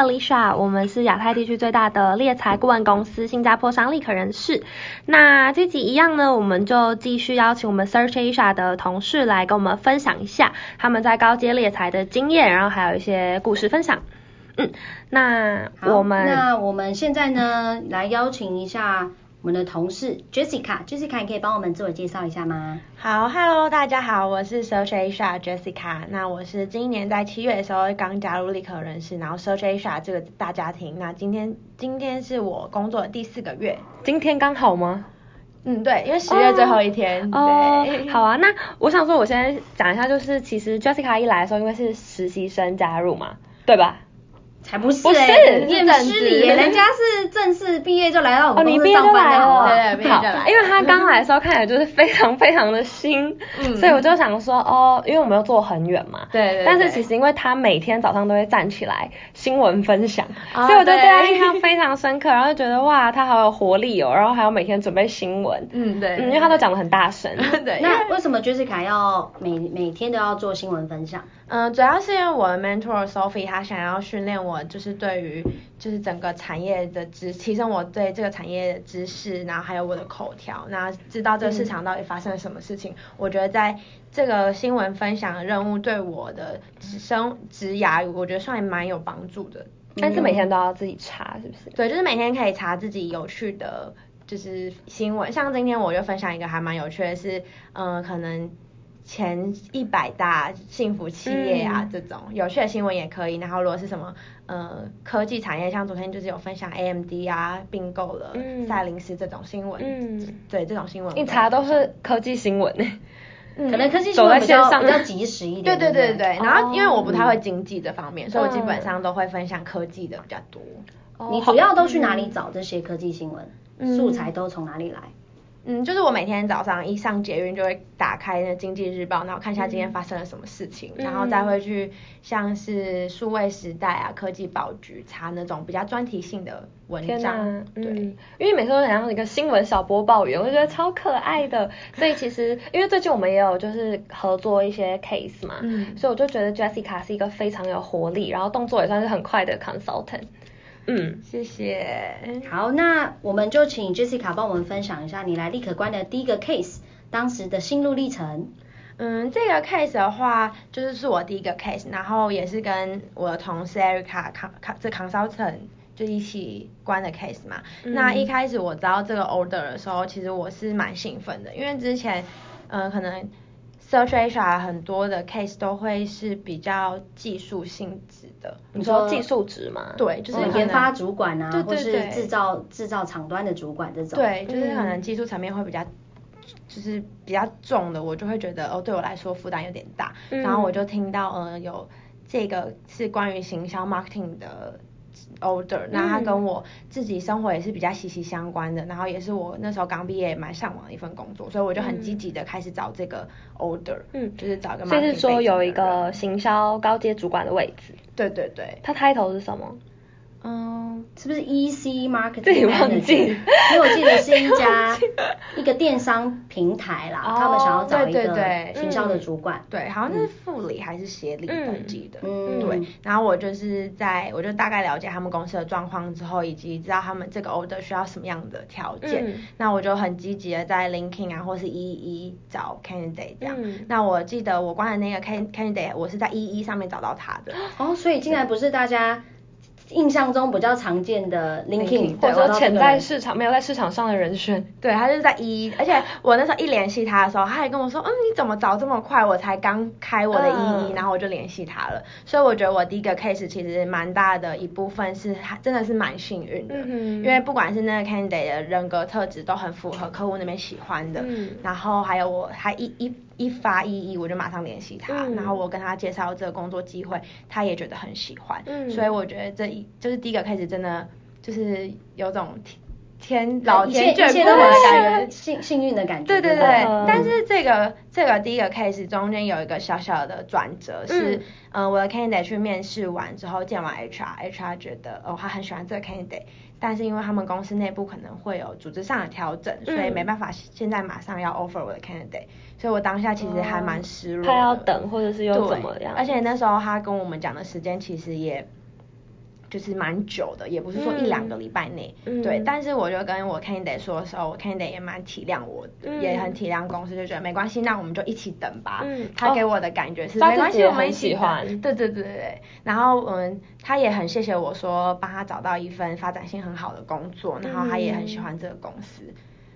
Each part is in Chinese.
Alicia，我们是亚太地区最大的猎财顾问公司，新加坡商立可人士。那这集一样呢，我们就继续邀请我们 Search Asia 的同事来跟我们分享一下他们在高阶猎财的经验，然后还有一些故事分享。嗯，那我们那我们现在呢，来邀请一下。我们的同事 Jessica，Jessica，你可以帮我们自我介绍一下吗？好，Hello，大家好，我是 Search Asia Jessica。那我是今年在七月的时候刚加入立可人士，然后 Search Asia 这个大家庭。那今天今天是我工作的第四个月，今天刚好吗？嗯，对，因为十月最后一天。哦，对哦，好啊。那我想说，我先讲一下，就是其实 Jessica 一来的时候，因为是实习生加入嘛，对吧？才不是哎，很失礼耶，人家是正式毕业就来到我们公司上班的，好，对对，毕业就来。因为他刚来的时候看起来就是非常非常的新，所以我就想说哦，因为我们要坐很远嘛，对对。但是其实因为他每天早上都会站起来新闻分享，所以我就对他印象非常深刻，然后就觉得哇，他好有活力哦，然后还要每天准备新闻，嗯对，因为他都讲的很大声，对。那为什么 Jessica 要每每天都要做新闻分享？嗯，主要是因为我的 mentor Sophie 她想要训练我，就是对于就是整个产业的知，提升我对这个产业的知识，然后还有我的口条，那知道这个市场到底发生了什么事情。嗯、我觉得在这个新闻分享的任务对我的生职涯，我觉得算蛮有帮助的。但是每天都要自己查，是不是？对，就是每天可以查自己有趣的，就是新闻。像今天我就分享一个还蛮有趣的是，嗯、呃，可能。前一百大幸福企业啊，嗯、这种有趣的新闻也可以。然后如果是什么呃科技产业，像昨天就是有分享 AMD 啊并购了赛灵思这种新闻，嗯，对这种新闻，一查都是科技新闻。呢，嗯、可能科技新闻比较比较及时一点。对对对对，然后因为我不太会经济这方面，哦、所以我基本上都会分享科技的比较多。哦、你主要都去哪里找这些科技新闻？嗯、素材都从哪里来？嗯，就是我每天早上一上捷运就会打开那经济日报，然后看一下今天发生了什么事情，嗯、然后再会去像是数位时代啊、科技报局查那种比较专题性的文章。啊、对、嗯，因为每次都想要一个新闻小播报员，我觉得超可爱的。所以其实因为最近我们也有就是合作一些 case 嘛，嗯，所以我就觉得 Jessica 是一个非常有活力，然后动作也算是很快的 consultant。嗯，谢谢。好，那我们就请 Jessica 帮我们分享一下你来立可观的第一个 case，当时的心路历程。嗯，这个 case 的话，就是是我第一个 case，然后也是跟我的同事 Erica 康康这 consultant 就一起关的 case 嘛。嗯、那一开始我知道这个 order 的时候，其实我是蛮兴奋的，因为之前，嗯、呃，可能。Search Asia 很多的 case 都会是比较技术性质的，你说技术值吗？对，就是研发主管啊，或是制造制造厂端的主管这种。对，就是可能技术层面会比较，就是比较重的，我就会觉得哦，对我来说负担有点大。然后我就听到呃有这个是关于行销 marketing 的。order，那他跟我自己生活也是比较息息相关的，然后也是我那时候刚毕业蛮向往的一份工作，所以我就很积极的开始找这个 older，嗯，就是找一个。就是说有一个行销高阶主管的位置。对对对。他 title 是什么？嗯，是不是 EC Marketing？自己忘记，因为我记得是一家一个电商平台啦，他们想要找一个行销的主管，对，好像是副理还是协理登记的，嗯，对。然后我就是在，我就大概了解他们公司的状况之后，以及知道他们这个 order 需要什么样的条件，那我就很积极的在 LinkedIn 啊，或是 EE 找 candidate 这样。那我记得我关的那个 candidate，我是在 EE 上面找到他的。哦，所以竟然不是大家。印象中比较常见的 LinkedIn，或者说潜在市场没有在市场上的人选，对，他就是在一一，而且我那时候一联系他的时候，他还跟我说，嗯，你怎么找这么快？我才刚开我的一一，然后我就联系他了。所以我觉得我第一个 case 其实蛮大的一部分是，真的是蛮幸运的，因为不管是那个 candidate 的人格特质都很符合客户那边喜欢的，然后还有我还一一。一发一议，我就马上联系他，嗯、然后我跟他介绍这个工作机会，他也觉得很喜欢，嗯、所以我觉得这一就是第一个 case 真的就是有种天老天眷顾的感觉，幸幸运的感觉。对对对，嗯、但是这个这个第一个 case 中间有一个小小的转折，是嗯、呃，我的 candidate 去面试完之后见完 HR，HR 觉得哦他很喜欢这个 candidate，但是因为他们公司内部可能会有组织上的调整，所以没办法现在马上要 offer 我的 candidate。所以我当下其实还蛮失落的。他要等，或者是又怎么样？而且那时候他跟我们讲的时间其实也就是蛮久的，也不是说一两个礼拜内，嗯、对。但是我就跟我 candidate 说的时候，我 candidate 也蛮体谅我，嗯、也很体谅公司，就觉得没关系，那我们就一起等吧。嗯、他给我的感觉是、哦、没关系，我们一起等。对对对对。然后嗯，他也很谢谢我说帮他找到一份发展性很好的工作，然后他也很喜欢这个公司。嗯、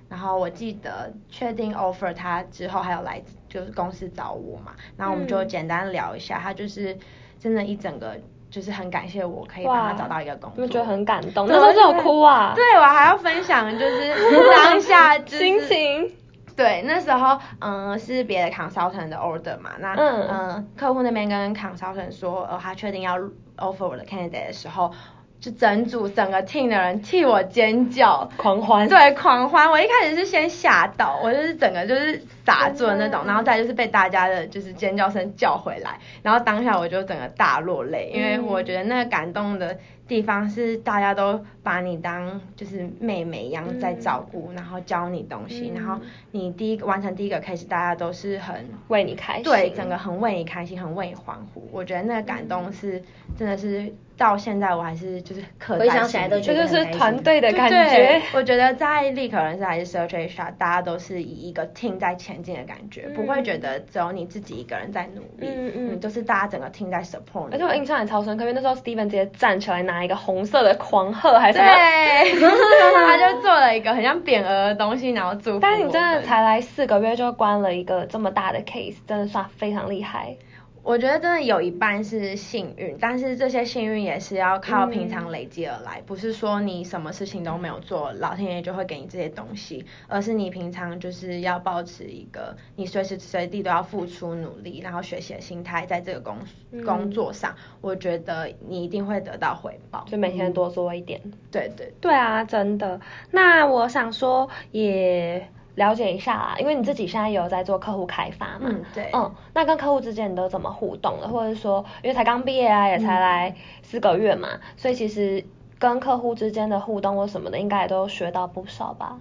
然后我记得确定 offer 他之后还有来就是公司找我嘛，然后我们就简单聊一下，他就是真的，一整个。就是很感谢我可以帮他找到一个工作，我觉得很感动，那时候就有哭啊。对，我还要分享就是当下、就是、心情。对，那时候嗯是别的 consultant 的 order 嘛，那嗯，嗯客户那边跟 consultant 说，呃他确定要 offer 我的 candidate 的时候。就整组整个 team 的人替我尖叫狂欢，对狂欢。我一开始是先吓到，我就是整个就是傻住的那种，然后再就是被大家的就是尖叫声叫回来，然后当下我就整个大落泪，因为我觉得那个感动的地方是大家都把你当就是妹妹一样在照顾，然后教你东西，然后你第一个完成第一个 case，大家都是很为你开心，对，整个很为你开心，很为你欢呼。我觉得那个感动是真的是。到现在我还是就是可回想起来都觉得就是团队的感觉。我觉得在立可人生还是 Search HR，大家都是以一个 team 在前进的感觉，嗯、不会觉得只有你自己一个人在努力，嗯嗯，都、嗯、是大家整个 team 在 support。而且我印象也超深刻，因为那时候 Steven 直接站起来拿一个红色的狂贺还是什么，对，他就做了一个很像匾额的东西，然后祝福。但是你真的才来四个月就关了一个这么大的 case，真的算非常厉害。我觉得真的有一半是幸运，但是这些幸运也是要靠平常累积而来，嗯、不是说你什么事情都没有做，老天爷就会给你这些东西，而是你平常就是要保持一个你随时随地都要付出努力，然后学习的心态，在这个工、嗯、工作上，我觉得你一定会得到回报，就每天多做一点。嗯、对对对啊，真的。那我想说也。了解一下啦，因为你自己现在有在做客户开发嘛，嗯，对，嗯，那跟客户之间你都怎么互动的？或者说，因为才刚毕业啊，也才来四个月嘛，嗯、所以其实跟客户之间的互动或什么的，应该也都学到不少吧？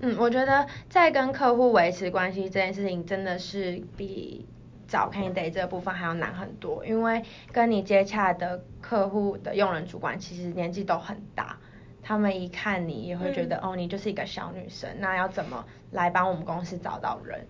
嗯，我觉得在跟客户维持关系这件事情，真的是比找 candidate 这部分还要难很多，因为跟你接洽的客户的用人主管其实年纪都很大。他们一看你也会觉得，嗯、哦，你就是一个小女生，那要怎么来帮我们公司找到人？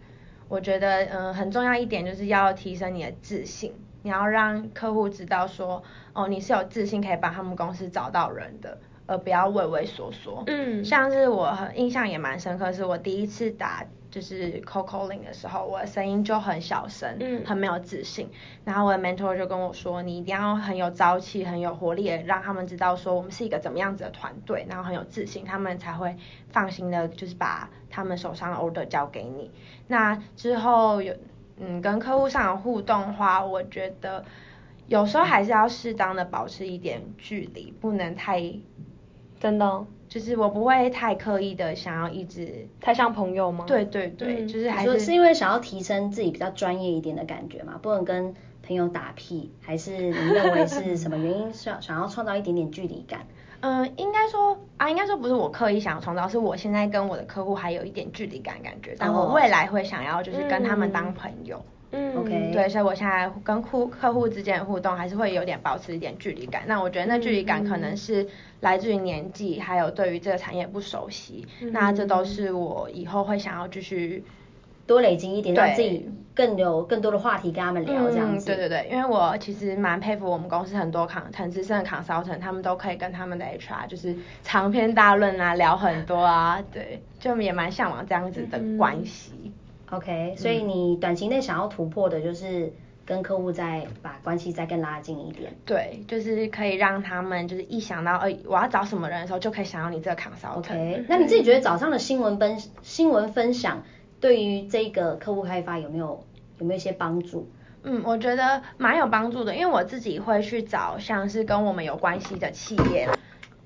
我觉得，嗯、呃，很重要一点就是要提升你的自信，你要让客户知道说，哦，你是有自信可以帮他们公司找到人的，而不要畏畏缩缩。嗯，像是我很印象也蛮深刻，是我第一次打。就是 cold calling 的时候，我的声音就很小声，嗯，很没有自信。然后我的 mentor 就跟我说，你一定要很有朝气、很有活力，让他们知道说我们是一个怎么样子的团队，然后很有自信，他们才会放心的，就是把他们手上的 order 交给你。那之后有，嗯，跟客户上的互动的话，我觉得有时候还是要适当的保持一点距离，不能太，真的。就是我不会太刻意的想要一直太像朋友吗？对对对，嗯、就是还是是因为想要提升自己比较专业一点的感觉嘛，不能跟朋友打屁，还是你认为是什么原因想 想要创造一点点距离感？嗯，应该说啊，应该说不是我刻意想要创造，是我现在跟我的客户还有一点距离感感觉，但我未来会想要就是跟他们当朋友。嗯嗯，OK，对，所以我现在跟客客户之间的互动还是会有点保持一点距离感。那我觉得那距离感可能是来自于年纪，还有对于这个产业不熟悉。嗯、那这都是我以后会想要继续多累积一点，让自己更有更多的话题跟他们聊这样子。嗯、对对对，因为我其实蛮佩服我们公司很多康很资深的 consultant，他们都可以跟他们的 HR 就是长篇大论啊，聊很多啊，对，就也蛮向往这样子的关系。嗯 OK，所以你短期内想要突破的就是跟客户再把关系再更拉近一点。对，就是可以让他们就是一想到，呃，我要找什么人的时候，就可以想到你这个 consultant。OK，那你自己觉得早上的新闻分新闻分享对于这个客户开发有没有有没有一些帮助？嗯，我觉得蛮有帮助的，因为我自己会去找像是跟我们有关系的企业，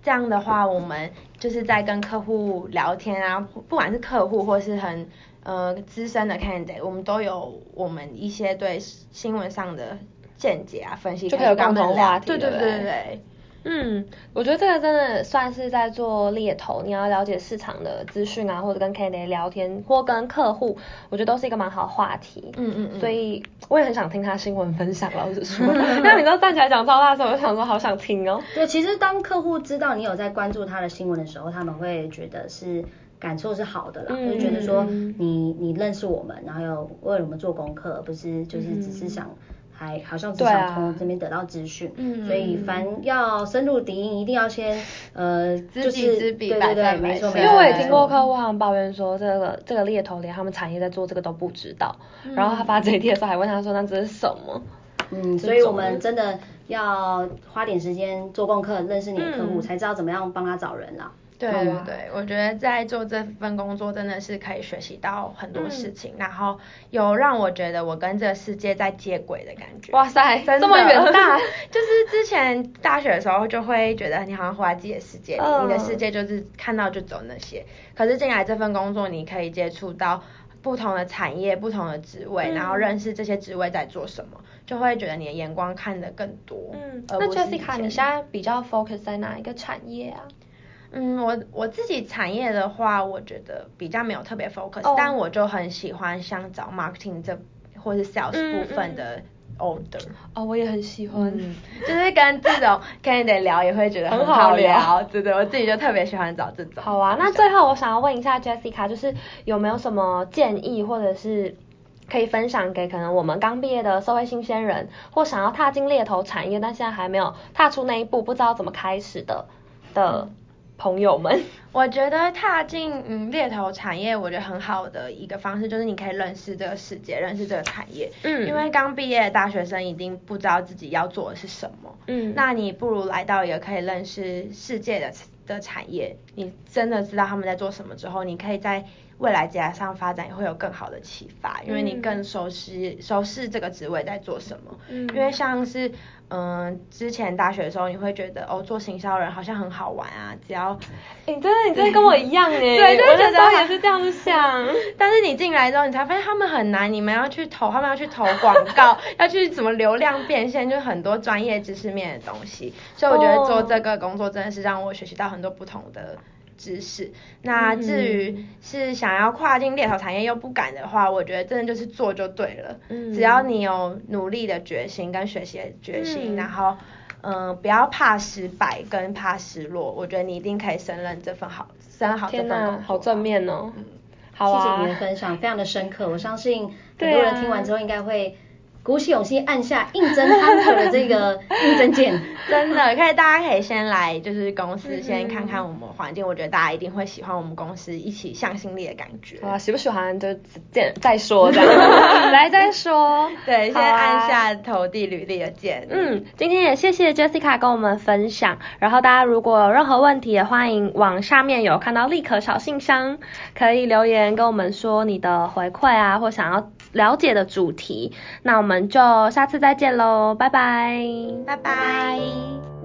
这样的话，我们就是在跟客户聊天啊，不管是客户或是很。呃，资深的 candidate，我们都有我们一些对新闻上的见解啊、分析，就可以有共同话题，对对对对对。嗯，我觉得这个真的算是在做猎头，你要了解市场的资讯啊，或者跟 candidate 聊天，或跟客户，我觉得都是一个蛮好的话题。嗯嗯嗯。所以我也很想听他新闻分享，老实说。那你知道站起来讲超大声，我就想说好想听哦。对，其实当客户知道你有在关注他的新闻的时候，他们会觉得是感受是好的啦，嗯、就觉得说你你认识我们，然后又为我们做功课，不是就是只是想。还好像只想从这边得到资讯，啊、所以凡要深入敌营，一定要先呃，就是对对对，没错没错。因为我也听过客户他们抱怨说，这个这个猎头连他们产业在做这个都不知道，嗯、然后他发这一贴的时候还问他说，那这是什么？嗯，所以我们真的要花点时间做功课，认识你的客户，嗯、才知道怎么样帮他找人啦。对对对，我觉得在做这份工作真的是可以学习到很多事情，嗯、然后有让我觉得我跟这个世界在接轨的感觉。哇塞，这么远大！就是之前大学的时候就会觉得你好像活在自己的世界里，嗯、你的世界就是看到就走那些。可是进来这份工作，你可以接触到不同的产业、不同的职位，嗯、然后认识这些职位在做什么，就会觉得你的眼光看得更多。嗯，那 Jessica，你现在比较 focus 在哪一个产业啊？嗯，我我自己产业的话，我觉得比较没有特别 focus，、oh. 但我就很喜欢像找 marketing 这或是 sales 部分的 order。哦，oh, 我也很喜欢，嗯、就是跟这种 candidate 聊也会觉得很好聊，好聊对对，我自己就特别喜欢找这种。好啊，那最后我想要问一下 Jessica，就是有没有什么建议或者是可以分享给可能我们刚毕业的社会新鲜人，或想要踏进猎头产业，但现在还没有踏出那一步，不知道怎么开始的的。嗯朋友们，我觉得踏进嗯猎头产业，我觉得很好的一个方式就是你可以认识这个世界，认识这个产业。嗯，因为刚毕业的大学生一定不知道自己要做的是什么。嗯，那你不如来到一个可以认识世界的的产业，你真的知道他们在做什么之后，你可以在未来职业上发展也会有更好的启发，因为你更熟悉熟悉这个职位在做什么。嗯，因为像是。嗯，之前大学的时候，你会觉得哦，做行销人好像很好玩啊，只要，你、欸、真的，你真的跟我一样哎，对，我那时候也是这样子想。但是你进来之后，你才发现他们很难，你们要去投，他们要去投广告，要去怎么流量变现，就很多专业知识面的东西。所以我觉得做这个工作真的是让我学习到很多不同的。知识，那至于是想要跨进猎头产业又不敢的话，我觉得真的就是做就对了。嗯，只要你有努力的决心跟学习的决心，嗯、然后嗯、呃，不要怕失败跟怕失落，我觉得你一定可以胜任这份好，胜任好这份好正面哦。嗯，好啊，谢谢你的分享，非常的深刻，我相信很多人听完之后应该会。鼓起勇气按下应征 hunter 的这个 应征键，真的可以，大家可以先来就是公司先看看我们环境，嗯、我觉得大家一定会喜欢我们公司一起向心力的感觉。啊，喜不喜欢就见再说这样，来再说。对，先按下投递履历的键。嗯，今天也谢谢 Jessica 跟我们分享，然后大家如果有任何问题也欢迎往下面有看到立可小信箱，可以留言跟我们说你的回馈啊，或想要了解的主题，那我们就下次再见喽，拜拜，拜拜。